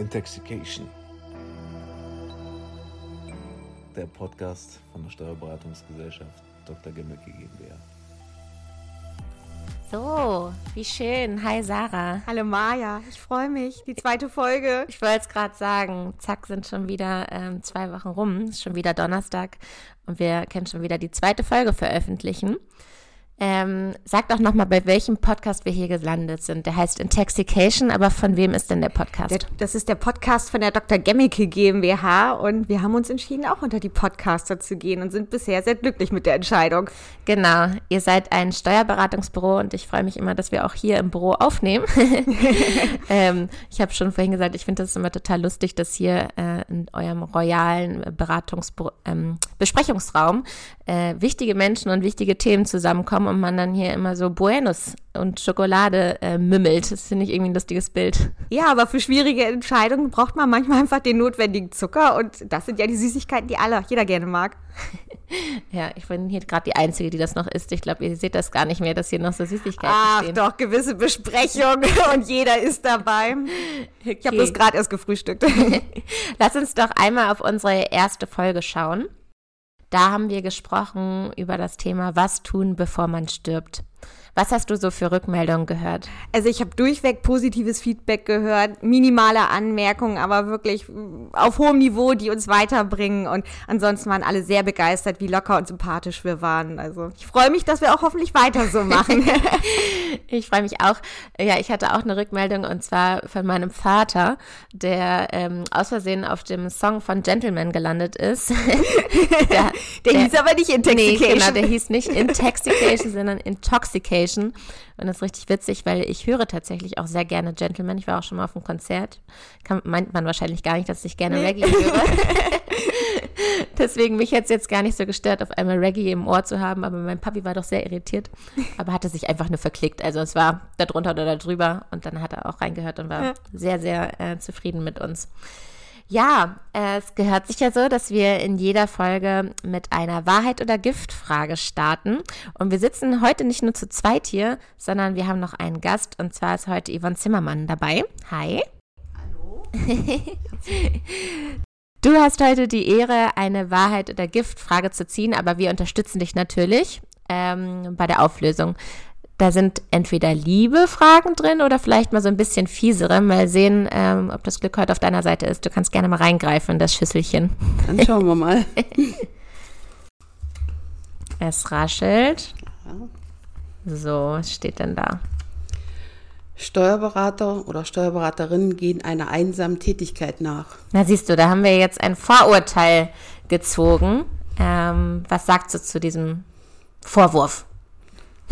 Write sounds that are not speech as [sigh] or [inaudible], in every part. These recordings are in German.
Intoxication. Der Podcast von der Steuerberatungsgesellschaft Dr. Gemmecke GmbH. So, wie schön. Hi Sarah. Hallo Maja, ich freue mich. Die zweite Folge. Ich wollte es gerade sagen, zack, sind schon wieder ähm, zwei Wochen rum. Ist schon wieder Donnerstag und wir können schon wieder die zweite Folge veröffentlichen. Ähm, sag doch nochmal, bei welchem Podcast wir hier gelandet sind. Der heißt Intoxication, aber von wem ist denn der Podcast? Der, das ist der Podcast von der Dr. Gemmicke GmbH und wir haben uns entschieden, auch unter die Podcaster zu gehen und sind bisher sehr glücklich mit der Entscheidung. Genau, ihr seid ein Steuerberatungsbüro und ich freue mich immer, dass wir auch hier im Büro aufnehmen. [laughs] [laughs] ähm, ich habe schon vorhin gesagt, ich finde das immer total lustig, dass hier äh, in eurem royalen Beratungs-Besprechungsraum ähm, äh, wichtige Menschen und wichtige Themen zusammenkommen und man dann hier immer so Buenos und Schokolade äh, mümmelt. Das finde ich irgendwie ein lustiges Bild. Ja, aber für schwierige Entscheidungen braucht man manchmal einfach den notwendigen Zucker und das sind ja die Süßigkeiten, die alle, jeder gerne mag. [laughs] ja, ich bin hier gerade die Einzige, die das noch isst. Ich glaube, ihr seht das gar nicht mehr, dass hier noch so Süßigkeiten Ach, stehen. doch, gewisse Besprechungen [laughs] und jeder ist dabei. Okay. Ich habe das gerade erst gefrühstückt. [laughs] Lass uns doch einmal auf unsere erste Folge schauen. Da haben wir gesprochen über das Thema, was tun, bevor man stirbt. Was hast du so für Rückmeldungen gehört? Also ich habe durchweg positives Feedback gehört, minimale Anmerkungen, aber wirklich auf hohem Niveau, die uns weiterbringen. Und ansonsten waren alle sehr begeistert, wie locker und sympathisch wir waren. Also ich freue mich, dass wir auch hoffentlich weiter so machen. [laughs] ich freue mich auch. Ja, ich hatte auch eine Rückmeldung und zwar von meinem Vater, der ähm, aus Versehen auf dem Song von Gentleman gelandet ist. der, [laughs] der, der, hieß aber nicht Intoxication. Nee, genau, der hieß nicht Intoxication, sondern Intoxication. Station. Und das ist richtig witzig, weil ich höre tatsächlich auch sehr gerne Gentleman. Ich war auch schon mal auf einem Konzert. Kann, meint man wahrscheinlich gar nicht, dass ich gerne nee. Reggae höre. [laughs] Deswegen mich jetzt jetzt gar nicht so gestört, auf einmal Reggae im Ohr zu haben. Aber mein Papi war doch sehr irritiert. Aber hatte sich einfach nur verklickt. Also es war da drunter oder da drüber. Und dann hat er auch reingehört und war ja. sehr, sehr äh, zufrieden mit uns. Ja, es gehört sich ja so, dass wir in jeder Folge mit einer Wahrheit- oder Giftfrage starten. Und wir sitzen heute nicht nur zu zweit hier, sondern wir haben noch einen Gast. Und zwar ist heute Yvonne Zimmermann dabei. Hi. Hallo. du hast heute die Ehre, eine Wahrheit- oder Giftfrage zu ziehen, aber wir unterstützen dich natürlich ähm, bei der Auflösung. Da sind entweder liebe Fragen drin oder vielleicht mal so ein bisschen fiesere. Mal sehen, ähm, ob das Glück heute auf deiner Seite ist. Du kannst gerne mal reingreifen in das Schüsselchen. Dann schauen wir mal. [laughs] es raschelt. So, was steht denn da? Steuerberater oder Steuerberaterinnen gehen einer einsamen Tätigkeit nach. Na siehst du, da haben wir jetzt ein Vorurteil gezogen. Ähm, was sagst du zu diesem Vorwurf?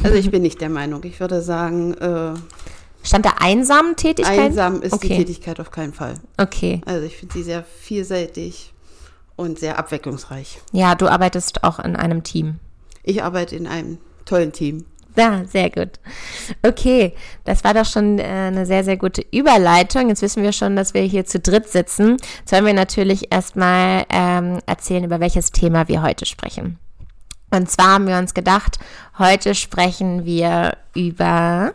Also ich bin nicht der Meinung. Ich würde sagen. Äh, Stand da einsam Tätigkeit? Einsam ist okay. die Tätigkeit auf keinen Fall. Okay. Also ich finde sie sehr vielseitig und sehr abwechslungsreich. Ja, du arbeitest auch in einem Team. Ich arbeite in einem tollen Team. Ja, sehr gut. Okay, das war doch schon äh, eine sehr, sehr gute Überleitung. Jetzt wissen wir schon, dass wir hier zu dritt sitzen. Jetzt wollen wir natürlich erstmal ähm, erzählen, über welches Thema wir heute sprechen. Und zwar haben wir uns gedacht, heute sprechen wir über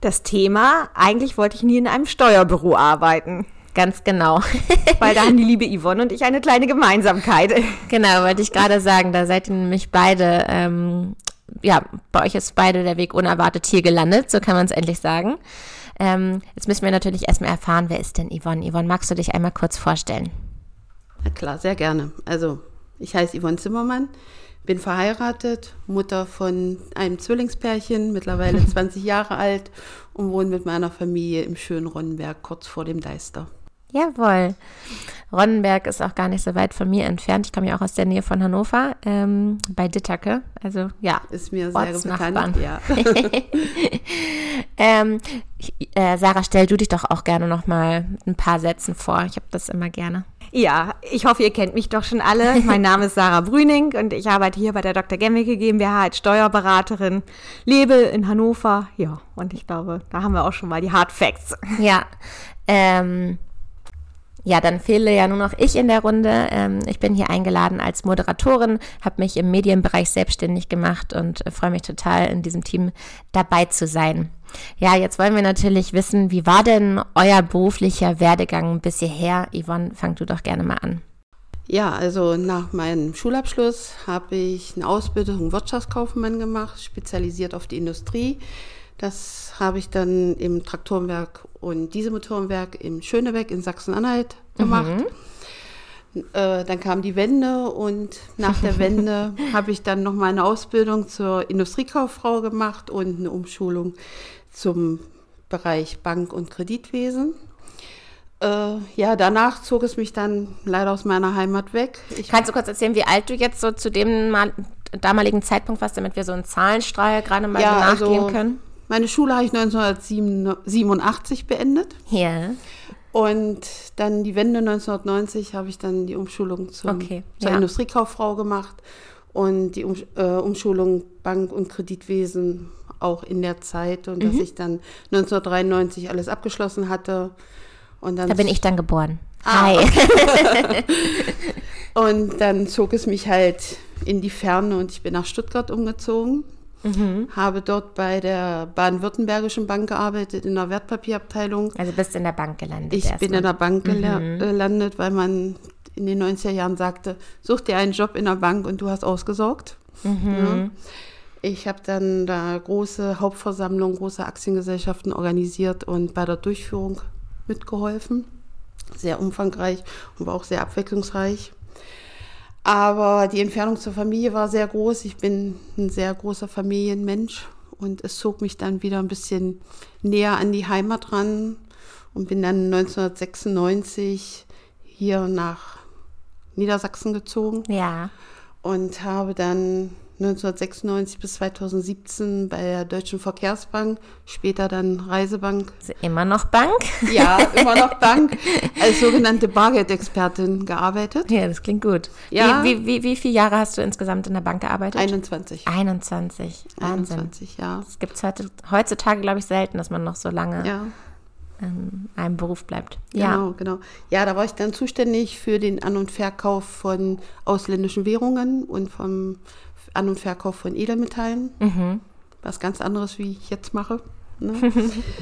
das Thema, eigentlich wollte ich nie in einem Steuerbüro arbeiten. Ganz genau. [laughs] Weil da haben die liebe Yvonne und ich eine kleine Gemeinsamkeit. Genau, wollte ich gerade sagen. Da seid ihr nämlich beide, ähm, ja, bei euch ist beide der Weg unerwartet hier gelandet, so kann man es endlich sagen. Ähm, jetzt müssen wir natürlich erstmal erfahren, wer ist denn Yvonne? Yvonne, magst du dich einmal kurz vorstellen? Na klar, sehr gerne. Also, ich heiße Yvonne Zimmermann bin verheiratet, Mutter von einem Zwillingspärchen, mittlerweile [laughs] 20 Jahre alt und wohne mit meiner Familie im schönen Ronnenberg, kurz vor dem Deister. Jawohl. Ronnenberg ist auch gar nicht so weit von mir entfernt. Ich komme ja auch aus der Nähe von Hannover, ähm, bei Dittacke. Also ja. Ist mir sehr bekannt, ja. [laughs] ähm, ich, äh, Sarah, stell du dich doch auch gerne noch mal ein paar Sätzen vor. Ich habe das immer gerne. Ja, ich hoffe, ihr kennt mich doch schon alle. Mein Name ist Sarah Brüning und ich arbeite hier bei der Dr. Gemmicke GmbH als Steuerberaterin, lebe in Hannover. Ja, und ich glaube, da haben wir auch schon mal die Hard Facts. Ja, ähm, Ja, dann fehle ja nur noch ich in der Runde. Ähm, ich bin hier eingeladen als Moderatorin, habe mich im Medienbereich selbstständig gemacht und äh, freue mich total, in diesem Team dabei zu sein. Ja, jetzt wollen wir natürlich wissen, wie war denn euer beruflicher Werdegang bis hierher? Yvonne, fang du doch gerne mal an. Ja, also nach meinem Schulabschluss habe ich eine Ausbildung Wirtschaftskaufmann gemacht, spezialisiert auf die Industrie. Das habe ich dann im Traktorenwerk und Dieselmotorenwerk im Schönebeck in Sachsen-Anhalt gemacht. Mhm. Äh, dann kam die Wende und nach der [laughs] Wende habe ich dann noch mal eine Ausbildung zur Industriekauffrau gemacht und eine Umschulung zum Bereich Bank- und Kreditwesen. Äh, ja, danach zog es mich dann leider aus meiner Heimat weg. Ich Kannst du kurz erzähhlen, wie alt du jetzt so zu dem mal, damaligen Zeitpunkt warst, damit wir so einen Zahlenstrahl gerade mal ja, nachgehen also, können? Meine Schule habe ich 1987 beendet. Ja. Und dann die Wende 1990 habe ich dann die Umschulung zum, okay, zur ja. Industriekauffrau gemacht und die um, äh, Umschulung Bank- und Kreditwesen auch in der Zeit und mhm. dass ich dann 1993 alles abgeschlossen hatte. Und dann da bin ich dann geboren. Ah, Hi. [laughs] Und dann zog es mich halt in die Ferne und ich bin nach Stuttgart umgezogen. Mhm. Habe dort bei der Baden-Württembergischen Bank gearbeitet, in der Wertpapierabteilung. Also bist in der Bank gelandet? Ich bin in der Bank mhm. gelandet, weil man in den 90er Jahren sagte, such dir einen Job in der Bank und du hast ausgesorgt. Mhm. Ja. Ich habe dann da große Hauptversammlungen, große Aktiengesellschaften organisiert und bei der Durchführung mitgeholfen. Sehr umfangreich und war auch sehr abwechslungsreich. Aber die Entfernung zur Familie war sehr groß. Ich bin ein sehr großer Familienmensch und es zog mich dann wieder ein bisschen näher an die Heimat ran und bin dann 1996 hier nach Niedersachsen gezogen. Ja. Und habe dann 1996 bis 2017 bei der Deutschen Verkehrsbank, später dann Reisebank. Also immer noch Bank? Ja, immer noch [laughs] Bank, als sogenannte Bargeldexpertin gearbeitet. Ja, das klingt gut. Ja. Wie, wie, wie, wie viele Jahre hast du insgesamt in der Bank gearbeitet? 21. 21, Wahnsinn. 21, ja. Es gibt heutzutage, glaube ich, selten, dass man noch so lange ja in einem Beruf bleibt. Ja. Genau, genau. Ja, da war ich dann zuständig für den An- und Verkauf von ausländischen Währungen und vom an- und Verkauf von Edelmetallen. Mhm. Was ganz anderes, wie ich jetzt mache. Ne?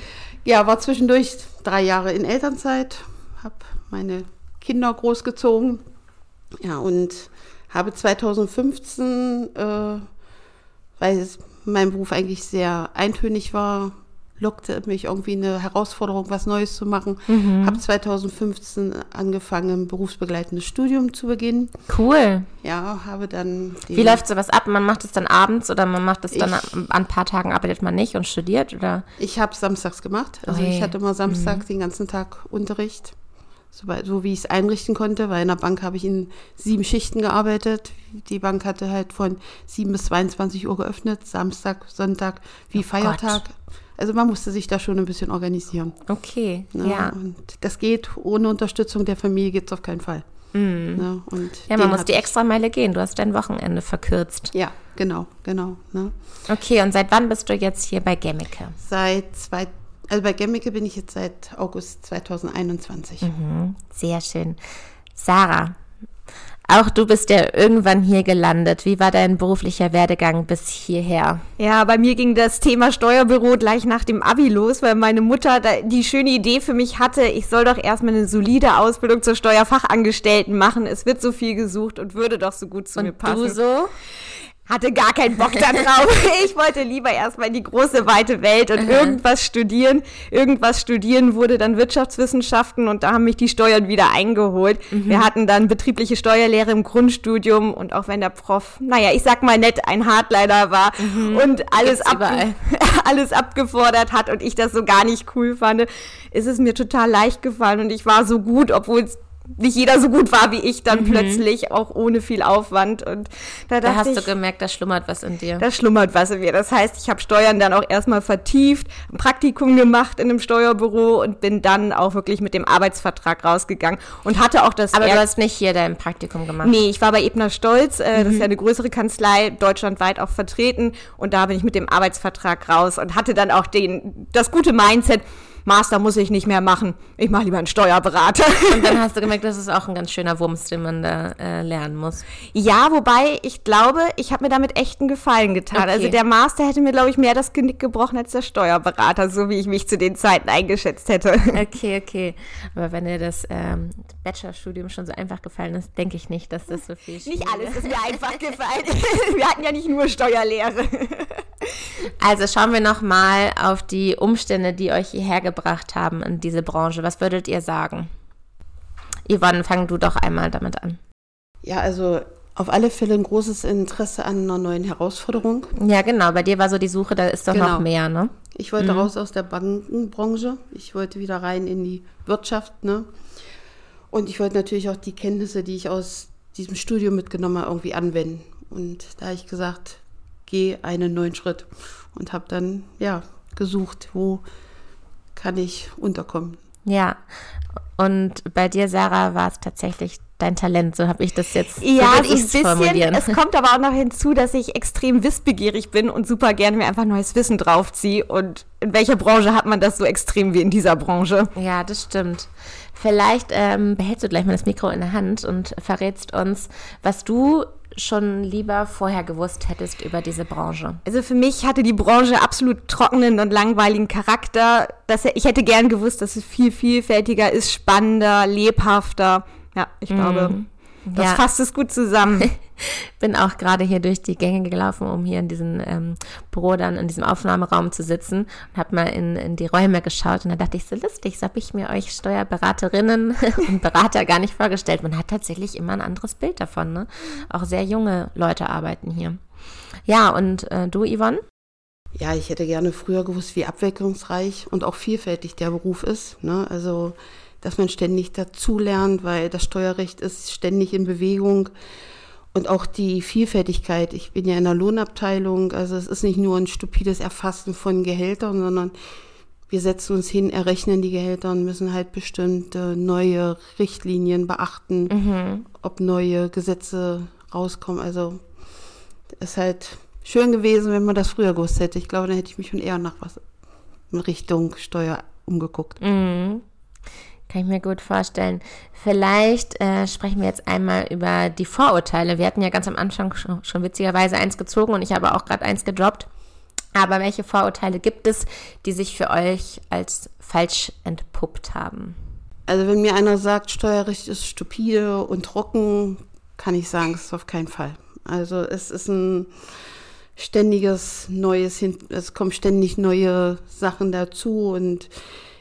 [laughs] ja, war zwischendurch drei Jahre in Elternzeit, habe meine Kinder großgezogen. Ja, und habe 2015, äh, weil mein Beruf eigentlich sehr eintönig war, lockte mich irgendwie eine Herausforderung, was Neues zu machen. Mhm. Habe 2015 angefangen, ein berufsbegleitendes Studium zu beginnen. Cool. Ja, habe dann. Wie läuft sowas ab? Man macht es dann abends oder man macht es dann an ein paar Tagen arbeitet man nicht und studiert oder? Ich habe samstags gemacht. Also okay. ich hatte immer Samstag mhm. den ganzen Tag Unterricht. So, so wie ich es einrichten konnte, weil in der Bank habe ich in sieben Schichten gearbeitet. Die Bank hatte halt von 7 bis 22 Uhr geöffnet, Samstag, Sonntag, wie oh Feiertag. Gott. Also man musste sich da schon ein bisschen organisieren. Okay, ja. Ne? ja. Und das geht ohne Unterstützung der Familie geht es auf keinen Fall. Mhm. Ja, ne? und ja, man muss die extra Meile gehen. Du hast dein Wochenende verkürzt. Ja, genau, genau. Ne? Okay, und seit wann bist du jetzt hier bei Gemmeke? Seit zwei, also bei Gemmeke bin ich jetzt seit August 2021. Mhm, sehr schön. Sarah, auch du bist ja irgendwann hier gelandet. Wie war dein beruflicher Werdegang bis hierher? Ja, bei mir ging das Thema Steuerbüro gleich nach dem Abi los, weil meine Mutter die schöne Idee für mich hatte, ich soll doch erstmal eine solide Ausbildung zur Steuerfachangestellten machen. Es wird so viel gesucht und würde doch so gut zu und mir passen. Du so? Hatte gar keinen Bock darauf. [laughs] Ich wollte lieber erstmal in die große, weite Welt und irgendwas studieren. Irgendwas studieren wurde dann Wirtschaftswissenschaften und da haben mich die Steuern wieder eingeholt. Mhm. Wir hatten dann betriebliche Steuerlehre im Grundstudium und auch wenn der Prof, naja, ich sag mal nett, ein Hardliner war mhm. und alles, ab, [laughs] alles abgefordert hat und ich das so gar nicht cool fand, ist es mir total leicht gefallen und ich war so gut, obwohl es nicht jeder so gut war wie ich dann mhm. plötzlich, auch ohne viel Aufwand. Und da, da hast ich, du gemerkt, da schlummert was in dir. Da schlummert was in mir. Das heißt, ich habe Steuern dann auch erstmal vertieft, ein Praktikum gemacht in einem Steuerbüro und bin dann auch wirklich mit dem Arbeitsvertrag rausgegangen und hatte auch das. Aber du hast nicht hier dein Praktikum gemacht. Nee, ich war bei Ebner Stolz, äh, mhm. das ist ja mhm. eine größere Kanzlei, deutschlandweit auch vertreten. Und da bin ich mit dem Arbeitsvertrag raus und hatte dann auch den, das gute Mindset, Master muss ich nicht mehr machen. Ich mache lieber einen Steuerberater. [laughs] Und dann hast du gemerkt, das ist auch ein ganz schöner Wumms, den man da äh, lernen muss. Ja, wobei ich glaube, ich habe mir damit echt einen Gefallen getan. Okay. Also der Master hätte mir, glaube ich, mehr das Genick gebrochen als der Steuerberater, so wie ich mich zu den Zeiten eingeschätzt hätte. [laughs] Okay, okay. Aber wenn dir das ähm, Bachelorstudium schon so einfach gefallen ist, denke ich nicht, dass das so viel Nicht alles [laughs] ist mir einfach gefallen. Wir hatten ja nicht nur Steuerlehre. Also schauen wir noch mal auf die Umstände, die euch hierher gebracht haben in diese Branche. Was würdet ihr sagen? Yvonne, fang du doch einmal damit an. Ja, also auf alle Fälle ein großes Interesse an einer neuen Herausforderung. Ja, genau. Bei dir war so die Suche, da ist doch noch Genau. mehr, ne? Ich wollte raus aus der Bankenbranche. Ich wollte wieder rein in die Wirtschaft. Ne? Und ich wollte natürlich auch die Kenntnisse, die ich aus diesem Studium mitgenommen habe, irgendwie anwenden. Und da habe ich gesagt, geh einen neuen Schritt. Und habe dann, ja, gesucht, wo kann ich unterkommen. Ja. Und bei dir, Sarah, war es tatsächlich dein Talent. So habe ich das jetzt. Ja, so so ein bisschen. Es kommt aber auch noch hinzu, dass ich extrem wissbegierig bin und super gerne mir einfach neues Wissen draufziehe. Und in welcher Branche hat man das so extrem wie in dieser Branche? Ja, das stimmt. Vielleicht ähm, behältst du gleich mal das Mikro in der Hand und verrätst uns, was du schon lieber vorher gewusst hättest über diese Branche. Also für mich hatte die Branche absolut trockenen und langweiligen Charakter. Das, ich hätte gern gewusst, dass es viel vielfältiger ist, spannender, lebhafter. Ja, ich glaube, das Ja. fasst es gut zusammen. [laughs] Bin auch gerade hier durch die Gänge gelaufen, um hier in diesem ähm, Büro dann in diesem Aufnahmeraum zu sitzen und habe mal in, in die Räume geschaut und da dachte ich, so lustig, so habe ich mir euch Steuerberaterinnen [laughs] und Berater gar nicht vorgestellt. Man hat tatsächlich immer ein anderes Bild davon. Ne? Auch sehr junge Leute arbeiten hier. Ja, und äh, du, Yvonne? Ja, ich hätte gerne früher gewusst, wie abwechslungsreich und auch vielfältig der Beruf ist. Ne? Also, dass man ständig dazulernt, weil das Steuerrecht ist ständig in Bewegung. Und auch die Vielfältigkeit. Ich bin ja in der Lohnabteilung, also es ist nicht nur ein stupides Erfassen von Gehältern, sondern wir setzen uns hin, errechnen die Gehälter und müssen halt bestimmte neue Richtlinien beachten, ob neue Gesetze rauskommen. Also ist halt schön gewesen, wenn man das früher gewusst hätte. Ich glaube, dann hätte ich mich schon eher nach was in Richtung Steuer umgeguckt. Mhm. Kann ich mir gut vorstellen. Vielleicht äh, sprechen wir jetzt einmal über die Vorurteile. Wir hatten ja ganz am Anfang schon, schon witzigerweise eins gezogen und ich habe auch gerade eins gedroppt. Aber welche Vorurteile gibt es, die sich für euch als falsch entpuppt haben? Also wenn mir einer sagt, Steuerrecht ist stupide und trocken, kann ich sagen, es ist auf keinen Fall. Also es ist ein ständiges neues, es kommen ständig neue Sachen dazu und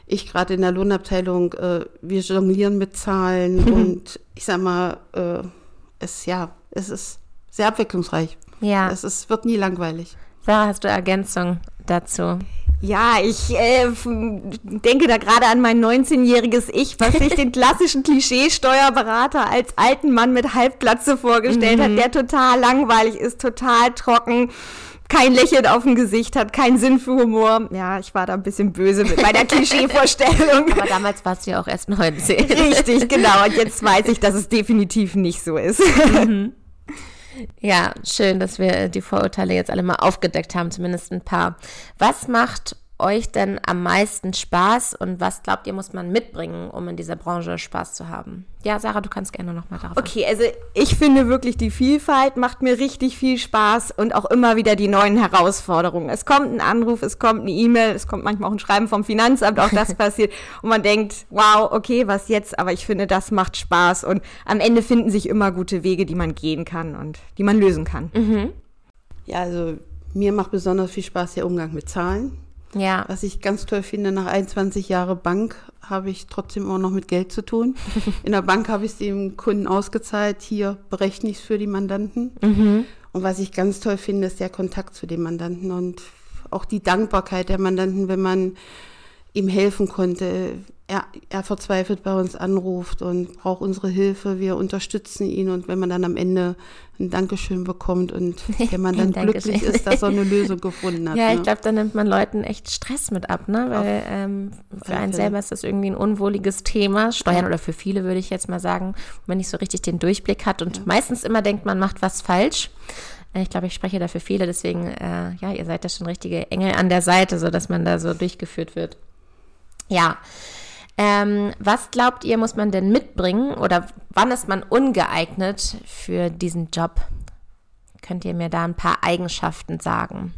ich gerade in der Lohnabteilung, äh, wir jonglieren mit Zahlen [laughs] und ich sag mal, äh, es ja, es ist sehr abwechslungsreich. Ja, Es ist, wird nie langweilig. Sarah, hast du Ergänzung dazu? Ja, ich äh, denke da gerade an mein 19-jähriges Ich, was sich den [laughs] klassischen Klischee-Steuerberater als alten Mann mit Halbglatze vorgestellt hat, der total langweilig ist, total trocken, kein Lächeln auf dem Gesicht hat, keinen Sinn für Humor. Ja, ich war da ein bisschen böse mit meiner [laughs] Klischee-Vorstellung. Aber damals warst du ja auch erst 19. Richtig, genau. Und jetzt weiß ich, dass es definitiv nicht so ist. [laughs] Ja, schön, dass wir die Vorurteile jetzt alle mal aufgedeckt haben, zumindest ein paar. Was macht euch denn am meisten Spaß und was glaubt ihr, muss man mitbringen, um in dieser Branche Spaß zu haben? Ja, Sarah, du kannst gerne nochmal darauf Okay, also ich finde wirklich, die Vielfalt macht mir richtig viel Spaß und auch immer wieder die neuen Herausforderungen. Es kommt ein Anruf, es kommt eine E-Mail, es kommt manchmal auch ein Schreiben vom Finanzamt, auch das [laughs] passiert. Und man denkt, wow, okay, was jetzt? Aber ich finde, das macht Spaß und am Ende finden sich immer gute Wege, die man gehen kann und die man lösen kann. Ja, also mir macht besonders viel Spaß der Umgang mit Zahlen. Ja, Was ich ganz toll finde, nach 21 Jahren Bank habe ich trotzdem immer noch mit Geld zu tun. [laughs] In der Bank habe ich es dem Kunden ausgezahlt, hier berechne ich es für die Mandanten. Und was ich ganz toll finde, ist der Kontakt zu den Mandanten und auch die Dankbarkeit der Mandanten, wenn man ihm helfen konnte. Er, er verzweifelt bei uns anruft und braucht unsere Hilfe. Wir unterstützen ihn und wenn man dann am Ende ein Dankeschön bekommt und [laughs] der Mann dann glücklich ist, dass er eine Lösung gefunden hat. ja, ne? ich glaube, da nimmt man Leuten echt Stress mit ab, ne? Weil ähm, für einen selber ist das irgendwie ein unwohliges Thema. Steuern oder für viele würde ich jetzt mal sagen, wenn man nicht so richtig den Durchblick hat und meistens immer denkt, man macht was falsch. Äh, Ich glaube, ich spreche da für viele, deswegen, äh, ja, ihr seid da schon richtige Engel an der Seite, so dass man da so durchgeführt wird. Ja. Ähm, was glaubt ihr, muss man denn mitbringen oder wann ist man ungeeignet für diesen Job? Könnt ihr mir da ein paar Eigenschaften sagen?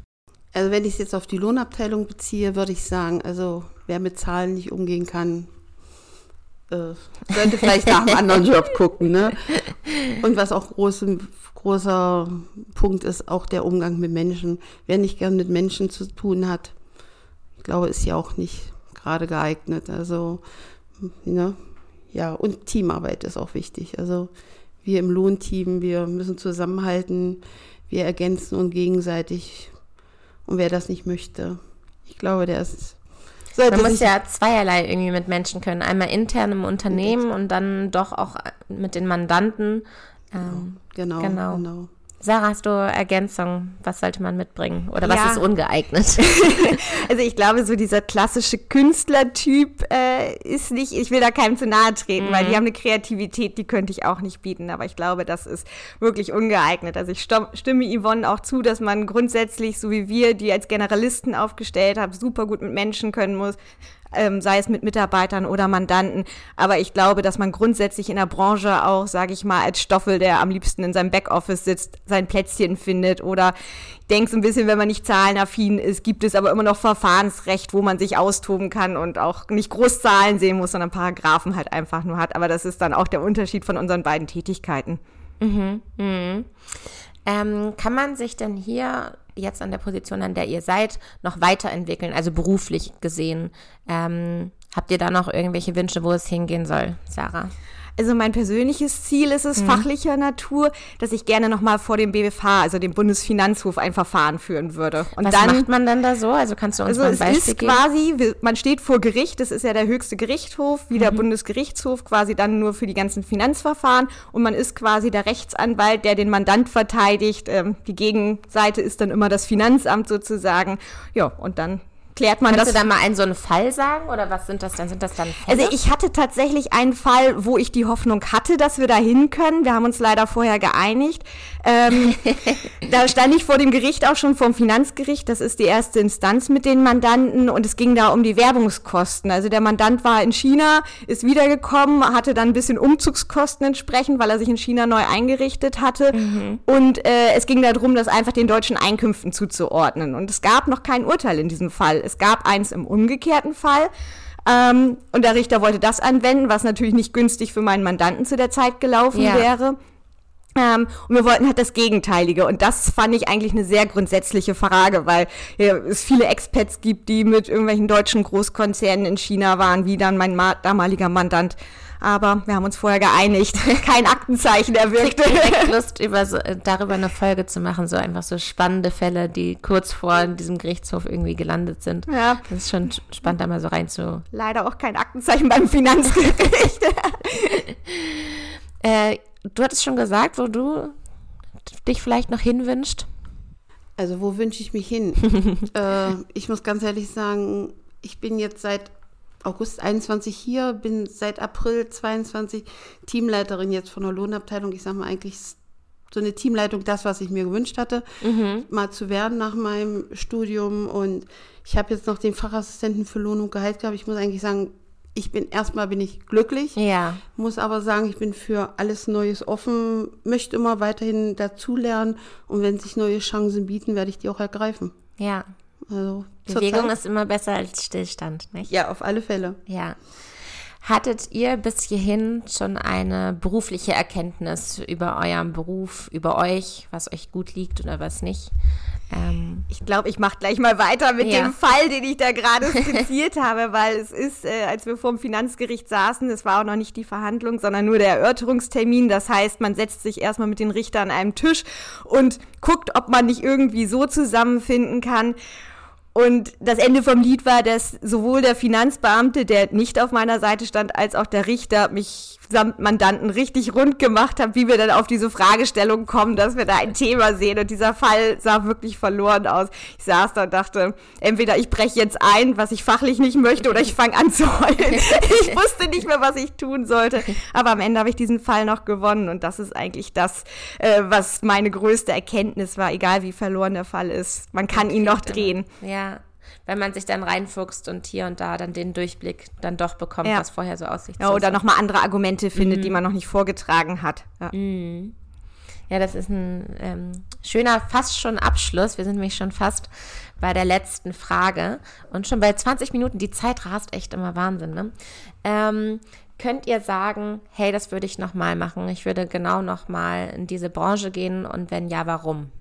Also wenn ich es jetzt auf die Lohnabteilung beziehe, würde ich sagen, also wer mit Zahlen nicht umgehen kann, äh, sollte vielleicht nach einem anderen Job [laughs] gucken. Ne? Und was auch groß, großer Punkt ist, auch der Umgang mit Menschen. Wer nicht gern mit Menschen zu tun hat, ich glaube, ist ja auch nicht gerade geeignet. Also, ne? ja, und Teamarbeit ist auch wichtig. Also wir im Lohnteam, wir müssen zusammenhalten, wir ergänzen uns gegenseitig. Und wer das nicht möchte, ich glaube, der ist. Man muss ja zweierlei irgendwie mit Menschen können. Einmal intern im Unternehmen und dann doch auch mit den Mandanten. Ähm, genau, genau. genau. Sarah, hast du Ergänzung? Was sollte man mitbringen? Oder was ja. ist ungeeignet? [laughs] also ich glaube, so dieser klassische Künstlertyp äh, ist nicht, ich will da keinem zu nahe treten, mhm. weil die mhm. haben eine Kreativität, die könnte ich auch nicht bieten. Aber ich glaube, das ist wirklich ungeeignet. Also ich stimme Yvonne auch zu, dass man grundsätzlich, so wie wir, die als Generalisten aufgestellt haben, super gut mit Menschen können muss, ähm, sei es mit Mitarbeitern oder Mandanten. Aber ich glaube, dass man grundsätzlich in der Branche auch, sage ich mal, als Stoffel, der am liebsten in seinem Backoffice sitzt, sein Plätzchen findet. Oder so ein bisschen, wenn man nicht zahlenaffin ist, gibt es aber immer noch Verfahrensrecht, wo man sich austoben kann und auch nicht Großzahlen sehen muss, sondern Paragraphen halt einfach nur hat. Aber das ist dann auch der Unterschied von unseren beiden Tätigkeiten. Mhm. Mhm. Ähm, kann man sich denn hier jetzt an der Position, an der ihr seid, noch weiterentwickeln, also beruflich gesehen? Ähm, habt ihr da noch irgendwelche Wünsche, wo es hingehen soll, Sarah? Also mein persönliches Ziel ist es mhm. fachlicher Natur, dass ich gerne noch mal vor dem BWFH, also dem Bundesfinanzhof, ein Verfahren führen würde. Und Was dann, macht man dann da so? Also kannst du uns also mal ein Beispiel es ist geben? quasi, man steht vor Gericht, das ist ja der höchste Gerichtshof, wie der mhm. Bundesgerichtshof, quasi dann nur für die ganzen Finanzverfahren. Und man ist quasi der Rechtsanwalt, der den Mandant verteidigt. Ähm, die Gegenseite ist dann immer das Finanzamt sozusagen. Ja, und dann klärt man Kannst das. du da mal einen so einen Fall sagen oder was sind das dann? Sind das dann Fälle? Also ich hatte tatsächlich einen Fall, wo ich die Hoffnung hatte, dass wir da hin können. Wir haben uns leider vorher geeinigt. Ähm, [laughs] da stand ich vor dem Gericht auch schon vom Finanzgericht. Das ist die erste Instanz mit den Mandanten und es ging da um die Werbungskosten. Also der Mandant war in China, ist wiedergekommen, hatte dann ein bisschen Umzugskosten entsprechend, weil er sich in China neu eingerichtet hatte. Mhm. Und äh, es ging darum, das einfach den deutschen Einkünften zuzuordnen. Und es gab noch kein Urteil in diesem Fall. Es gab eins im umgekehrten Fall. Ähm, und der Richter wollte das anwenden, was natürlich nicht günstig für meinen Mandanten zu der Zeit gelaufen ja. wäre. Ähm, und wir wollten halt das Gegenteilige. Und das fand ich eigentlich eine sehr grundsätzliche Frage, weil ja, es viele Expats gibt, die mit irgendwelchen deutschen Großkonzernen in China waren, wie dann mein damaliger Mandant aber wir haben uns vorher geeinigt. [laughs] Kein Aktenzeichen erwirkt. Ich [laughs] Lust, über so, äh, darüber eine Folge zu machen, so einfach so spannende Fälle, die kurz vor diesem Gerichtshof irgendwie gelandet sind. Ja. Das ist schon spannend, da mal so rein zu. Leider auch kein Aktenzeichen beim Finanzgericht. [laughs] äh, du hattest schon gesagt, wo du dich vielleicht noch hinwünscht. Also wo wünsche ich mich hin? äh, ich muss ganz ehrlich sagen, ich bin jetzt seit August 21 hier, bin seit April 22 Teamleiterin jetzt von der Lohnabteilung. Ich sage mal eigentlich so eine Teamleitung, das, was ich mir gewünscht hatte, mhm. mal zu werden nach meinem Studium. Und ich habe jetzt noch den Fachassistenten für Lohn und Gehalt gehabt. Ich muss eigentlich sagen, ich bin erstmal bin ich glücklich. Ja. Muss aber sagen, ich bin für alles Neues offen, möchte immer weiterhin dazulernen und wenn sich neue Chancen bieten, werde ich die auch ergreifen. Ja. Also Bewegung ist immer besser als Stillstand, nicht? Ja, auf alle Fälle. Ja. Hattet ihr bis hierhin schon eine berufliche Erkenntnis über euren Beruf, über euch, was euch gut liegt oder was nicht? Ähm ich glaube, ich mache gleich mal weiter mit ja. dem Fall, den ich da gerade [laughs] skizziert habe, weil es ist, äh, als wir vor dem Finanzgericht saßen, es war auch noch nicht die Verhandlung, sondern nur der Erörterungstermin. Das heißt, man setzt sich erstmal mit den Richtern an einem Tisch und guckt, ob man nicht irgendwie so zusammenfinden kann. Und das Ende vom Lied war, dass sowohl der Finanzbeamte, der nicht auf meiner Seite stand, als auch der Richter mich samt Mandanten richtig rund gemacht habe, wie wir dann auf diese Fragestellung kommen, dass wir da ein Thema sehen. Und dieser Fall sah wirklich verloren aus. Ich saß da und dachte, entweder ich breche jetzt ein, was ich fachlich nicht möchte, oder ich fange an zu heulen. [laughs] ich wusste nicht mehr, was ich tun sollte. Aber am Ende habe ich diesen Fall noch gewonnen. Und das ist eigentlich das, äh, was meine größte Erkenntnis war, egal wie verloren der Fall ist. Man kann ihn noch drehen. Ja. Wenn man sich dann reinfuchst und hier und da dann den Durchblick dann doch bekommt, Ja. was vorher so aussichtslos Ja, oder nochmal andere Argumente findet, die man noch nicht vorgetragen hat. Ja. Ja, das ist ein ähm, schöner, fast schon Abschluss. Wir sind nämlich schon fast bei der letzten Frage und schon bei 20 Minuten. Die Zeit rast echt immer Wahnsinn. Ne? Ähm, könnt ihr sagen, hey, das würde ich nochmal machen. Ich würde genau nochmal in diese Branche gehen und wenn ja, warum?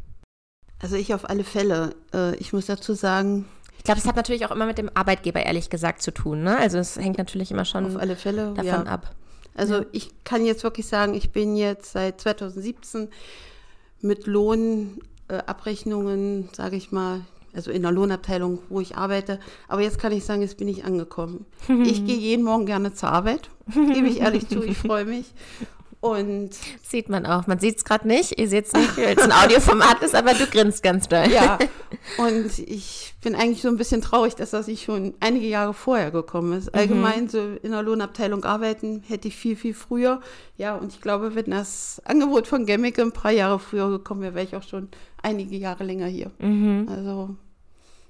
Also ich auf alle Fälle. Äh, ich muss dazu sagen, glaube, das hat natürlich auch immer mit dem Arbeitgeber ehrlich gesagt zu tun. Ne? Also es hängt natürlich immer schon auf alle Fälle. davon ja. ab. Also ich kann jetzt wirklich sagen, ich bin jetzt seit 2017 mit Lohnabrechnungen, äh, sage ich mal, also in der Lohnabteilung, wo ich arbeite. Aber jetzt kann ich sagen, jetzt bin ich angekommen. [laughs] Ich gehe jeden Morgen gerne zur Arbeit, gebe ich ehrlich zu, ich freue mich. Und Sieht man auch. Man sieht es gerade nicht. Ihr seht es nicht, weil es ein Audioformat ist, aber du grinst ganz doll. ja, [laughs] und ich bin eigentlich so ein bisschen traurig, dass das nicht schon einige Jahre vorher gekommen ist. Allgemein so in der Lohnabteilung arbeiten hätte ich viel, viel früher. Ja, und ich glaube, wenn das Angebot von Gemmicke ein paar Jahre früher gekommen wäre, wäre ich auch schon einige Jahre länger hier. Also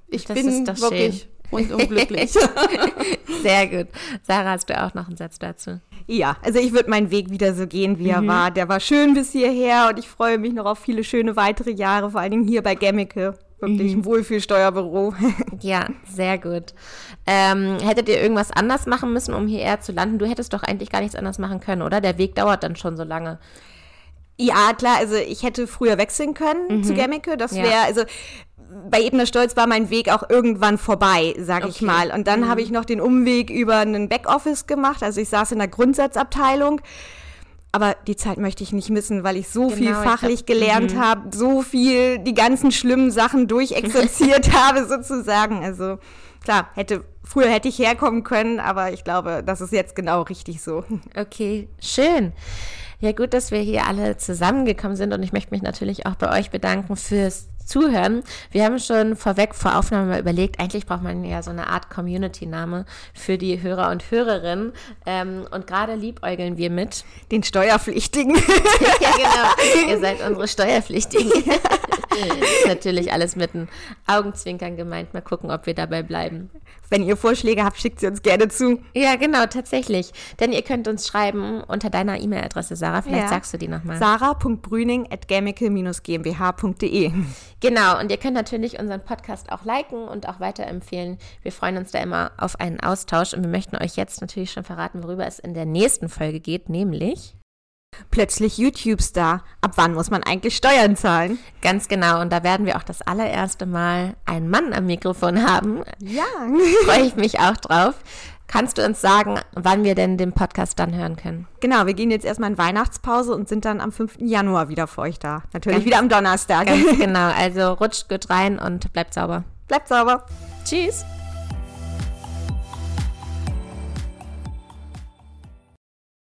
ich Das bin wirklich rundum glücklich. [laughs] [laughs] Sehr gut. Sarah, hast du auch noch einen Satz dazu? Ja, also ich würde meinen Weg wieder so gehen, wie er war. Der war schön bis hierher und ich freue mich noch auf viele schöne weitere Jahre, vor allen Dingen hier bei Gemmicke. Wirklich ein Wohlfühlsteuerbüro. [laughs] Ja, sehr gut. Ähm, hättet ihr irgendwas anders machen müssen, um hierher zu landen? Du hättest doch eigentlich gar nichts anders machen können, oder? Der Weg dauert dann schon so lange. Ja, klar, also ich hätte früher wechseln können zu Gemmicke. Das Ja. wäre, also bei Ebner Stolz war mein Weg auch irgendwann vorbei, sag ich Okay. mal. Und dann habe ich noch den Umweg über einen Backoffice gemacht. Also ich saß in der Grundsatzabteilung. Aber die Zeit möchte ich nicht missen, weil ich so viel Genau, ich fachlich hab- gelernt habe, so viel die ganzen schlimmen Sachen durchexerziert [laughs] habe sozusagen. Also klar, hätte früher hätte ich herkommen können, aber ich glaube, das ist jetzt genau richtig so. Okay, schön. Ja, gut, dass wir hier alle zusammengekommen sind und ich möchte mich natürlich auch bei euch bedanken fürs Zuhören. Wir haben schon vorweg vor Aufnahme mal überlegt, eigentlich braucht man ja so eine Art Community-Name für die Hörer und Hörerinnen. Ähm, und gerade liebäugeln wir mit. Den Steuerpflichtigen. [laughs] ja, [laughs] genau. Ihr seid unsere Steuerpflichtigen. ist natürlich alles mit einem Augenzwinkern gemeint. Mal gucken, ob wir dabei bleiben. Wenn ihr Vorschläge habt, schickt sie uns gerne zu. Ja, genau, tatsächlich. Denn ihr könnt uns schreiben unter deiner E-Mail-Adresse, Sarah. Vielleicht Ja. sagst du die nochmal. sarah.brüning.gmicke-gmbh.de Genau, und ihr könnt natürlich unseren Podcast auch liken und auch weiterempfehlen. Wir freuen uns da immer auf einen Austausch und wir möchten euch jetzt natürlich schon verraten, worüber es in der nächsten Folge geht, nämlich Plötzlich YouTube-Star. Ab wann muss man eigentlich Steuern zahlen? ganz genau. Und da werden wir auch das allererste Mal einen Mann am Mikrofon haben. Ja. Freue ich mich auch drauf. Kannst du uns sagen, wann wir denn den Podcast dann hören können? Genau, wir gehen jetzt erstmal in Weihnachtspause und sind dann am 5. Januar wieder für euch da. Natürlich Ganz- wieder am Donnerstag. [laughs] Genau. Also rutscht gut rein und bleibt sauber. Bleibt sauber. Tschüss.